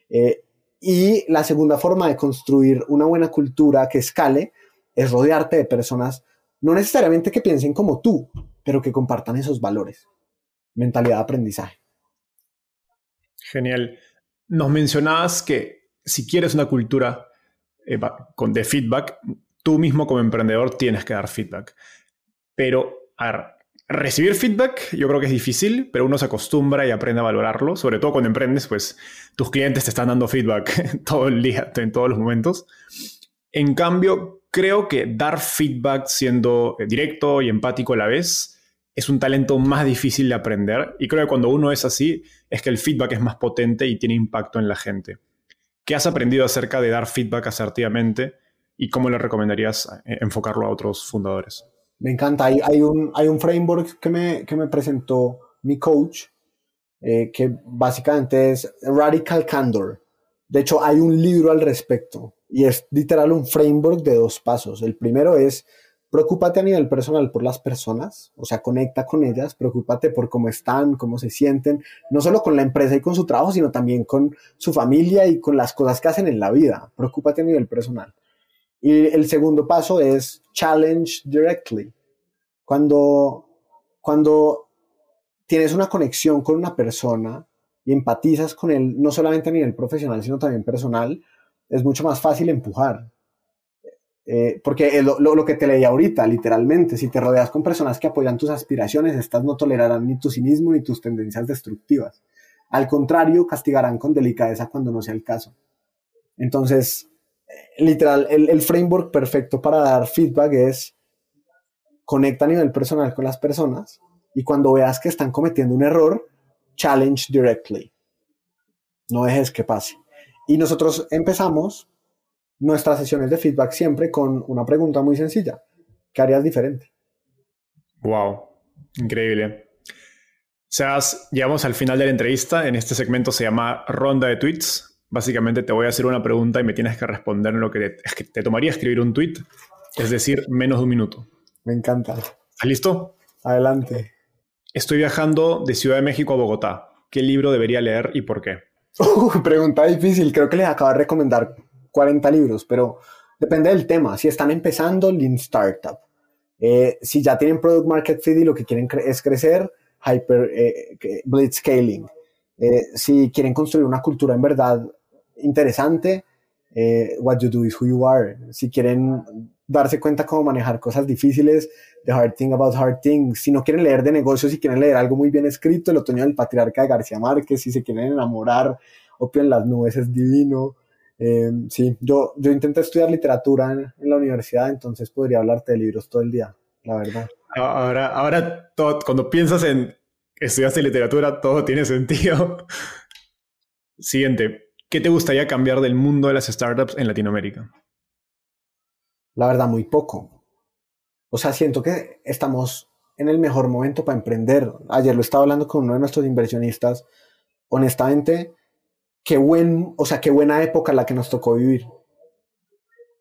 Eh, y la segunda forma de construir una buena cultura que escale es rodearte de personas, no necesariamente que piensen como tú, pero que compartan esos valores. Mentalidad de aprendizaje. Genial. Nos mencionabas que si quieres una cultura eh, con, de feedback, tú mismo como emprendedor tienes que dar feedback. Pero, a recibir feedback yo creo que es difícil, pero uno se acostumbra y aprende a valorarlo. Sobre todo cuando emprendes, pues tus clientes te están dando feedback todo el día, en todos los momentos. En cambio, creo que dar feedback siendo directo y empático a la vez es un talento más difícil de aprender. Y creo que cuando uno es así, es que el feedback es más potente y tiene impacto en la gente. ¿Qué has aprendido acerca de dar feedback asertivamente y cómo le recomendarías eh, enfocarlo a otros fundadores? Me encanta. Hay, un, hay un framework que me, que me presentó mi coach, eh, que básicamente es Radical Candor. De hecho, hay un libro al respecto y es literal un framework de dos pasos. El primero es Preocúpate a nivel personal por las personas, o sea, conecta con ellas, preocúpate por cómo están, cómo se sienten, no solo con la empresa y con su trabajo, sino también con su familia y con las cosas que hacen en la vida. Preocúpate a nivel personal. Y el segundo paso es challenge directly. Cuando, cuando tienes una conexión con una persona y empatizas con él, no solamente a nivel profesional, sino también personal, es mucho más fácil empujar. Eh, porque lo, lo, que te leí ahorita, literalmente, si te rodeas con personas que apoyan tus aspiraciones, estas no tolerarán ni tu cinismo ni tus tendencias destructivas. Al contrario, castigarán con delicadeza cuando no sea el caso. Entonces, eh, literal, el, el framework perfecto para dar feedback es conecta a nivel personal con las personas y cuando veas que están cometiendo un error, challenge directly. No dejes que pase. Y nosotros empezamos nuestras sesiones de feedback siempre con una pregunta muy sencilla. ¿Qué harías diferente? Wow, increíble. Seas, llegamos al final de la entrevista. En este segmento se llama ronda de tweets. Básicamente te voy a hacer una pregunta y me tienes que responder en lo que te, es que te tomaría escribir un tweet, es decir, menos de un minuto. Me encanta. ¿Estás listo? Adelante. Estoy viajando de Ciudad de México a Bogotá. ¿Qué libro debería leer y por qué? Uh, pregunta difícil. Creo que les acabo de recomendar 40 libros, pero depende del tema. Si están empezando, Lean Startup. Eh, si ya tienen Product Market Fit y lo que quieren es crecer, Hyper eh, Blitzscaling. Eh, si quieren construir una cultura en verdad interesante, What You Do Is Who You Are. Si quieren darse cuenta cómo manejar cosas difíciles, The Hard Thing About Hard Things. Si no quieren leer de negocios, si quieren leer algo muy bien escrito, El Otoño del Patriarca de García Márquez, si se quieren enamorar, Opio en las Nubes es divino. Eh, sí, yo, yo intenté estudiar literatura en, la universidad, entonces podría hablarte de libros todo el día, la verdad. Ahora, ahora todo, cuando piensas en estudiaste literatura, todo tiene sentido. Siguiente, ¿qué te gustaría cambiar del mundo de las startups en Latinoamérica? La verdad, muy poco. O sea, siento que estamos en el mejor momento para emprender. Ayer lo estaba hablando con uno de nuestros inversionistas. Honestamente, qué buen, o sea, qué buena época la que nos tocó vivir.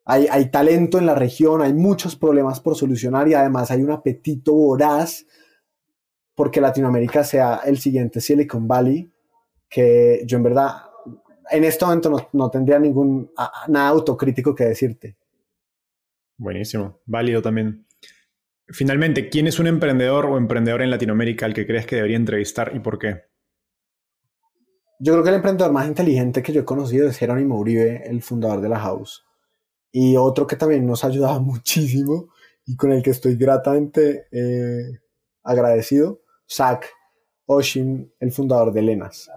Hay, talento en la región, hay muchos problemas por solucionar y además hay un apetito voraz porque Latinoamérica sea el siguiente Silicon Valley, que yo en verdad en este momento no, no tendría ningún nada autocrítico que decirte. Buenísimo, válido también. Finalmente, ¿quién es un emprendedor o emprendedor en Latinoamérica al que crees que debería entrevistar y por qué? Yo creo que el emprendedor más inteligente que yo he conocido es Jerónimo Uribe, el fundador de la House. Y otro que también nos ha ayudado muchísimo y con el que estoy gratamente eh, agradecido, Zach Oshin, el fundador de Lenas.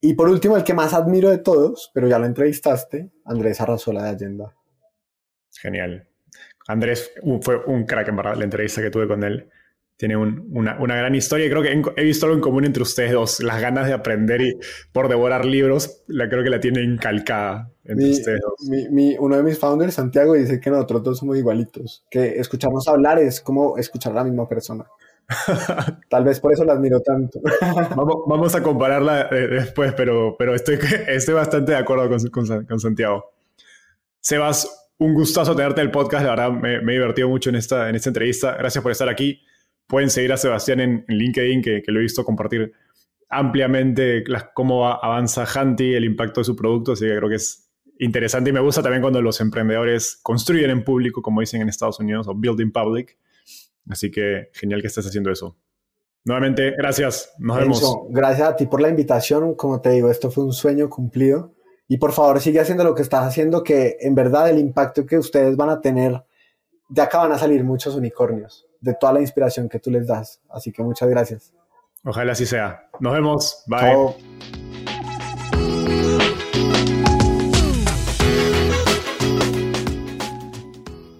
Y por último, el que más admiro de todos, pero ya lo entrevistaste, Andrés Arrazola de Allenda. Genial. Andrés fue un crack en verdad la entrevista que tuve con él. Tiene una, gran historia y creo que he visto algo en común entre ustedes dos, las ganas de aprender y por devorar libros, la creo que la tiene incalcada entre ustedes dos. uno de mis founders, Santiago, dice que nosotros dos somos igualitos, que escucharnos hablar es como escuchar a la misma persona. Tal vez por eso la admiro tanto. vamos, a compararla eh, después, pero, pero estoy, estoy bastante de acuerdo con, con, Santiago. Sebas, un gustazo tenerte en el podcast, la verdad me, me he divertido mucho en esta, en esta entrevista. Gracias por estar aquí. Pueden seguir a Sebastián en, LinkedIn, que, lo he visto compartir ampliamente cómo avanza Hanti, el impacto de su producto, así que creo que es interesante y me gusta también cuando los emprendedores construyen en público, como dicen en Estados Unidos, o building public. Así que genial que estés haciendo eso. Nuevamente, gracias. Nos vemos. Gracias a ti por la invitación. Como te digo, esto fue un sueño cumplido. Y por favor, sigue haciendo lo que estás haciendo, que en verdad el impacto que ustedes van a tener, de acá van a salir muchos unicornios de toda la inspiración que tú les das. Así que muchas gracias. Ojalá así sea. Nos vemos. Bye.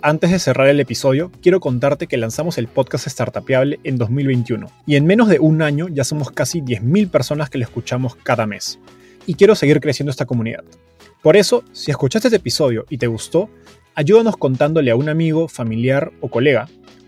Antes de cerrar el episodio, quiero contarte que lanzamos el podcast Startupiable en 2021 y en menos de un año ya somos casi 10.000 personas que lo escuchamos cada mes. Y quiero seguir creciendo esta comunidad. Por eso, si escuchaste este episodio y te gustó, ayúdanos contándole a un amigo, familiar o colega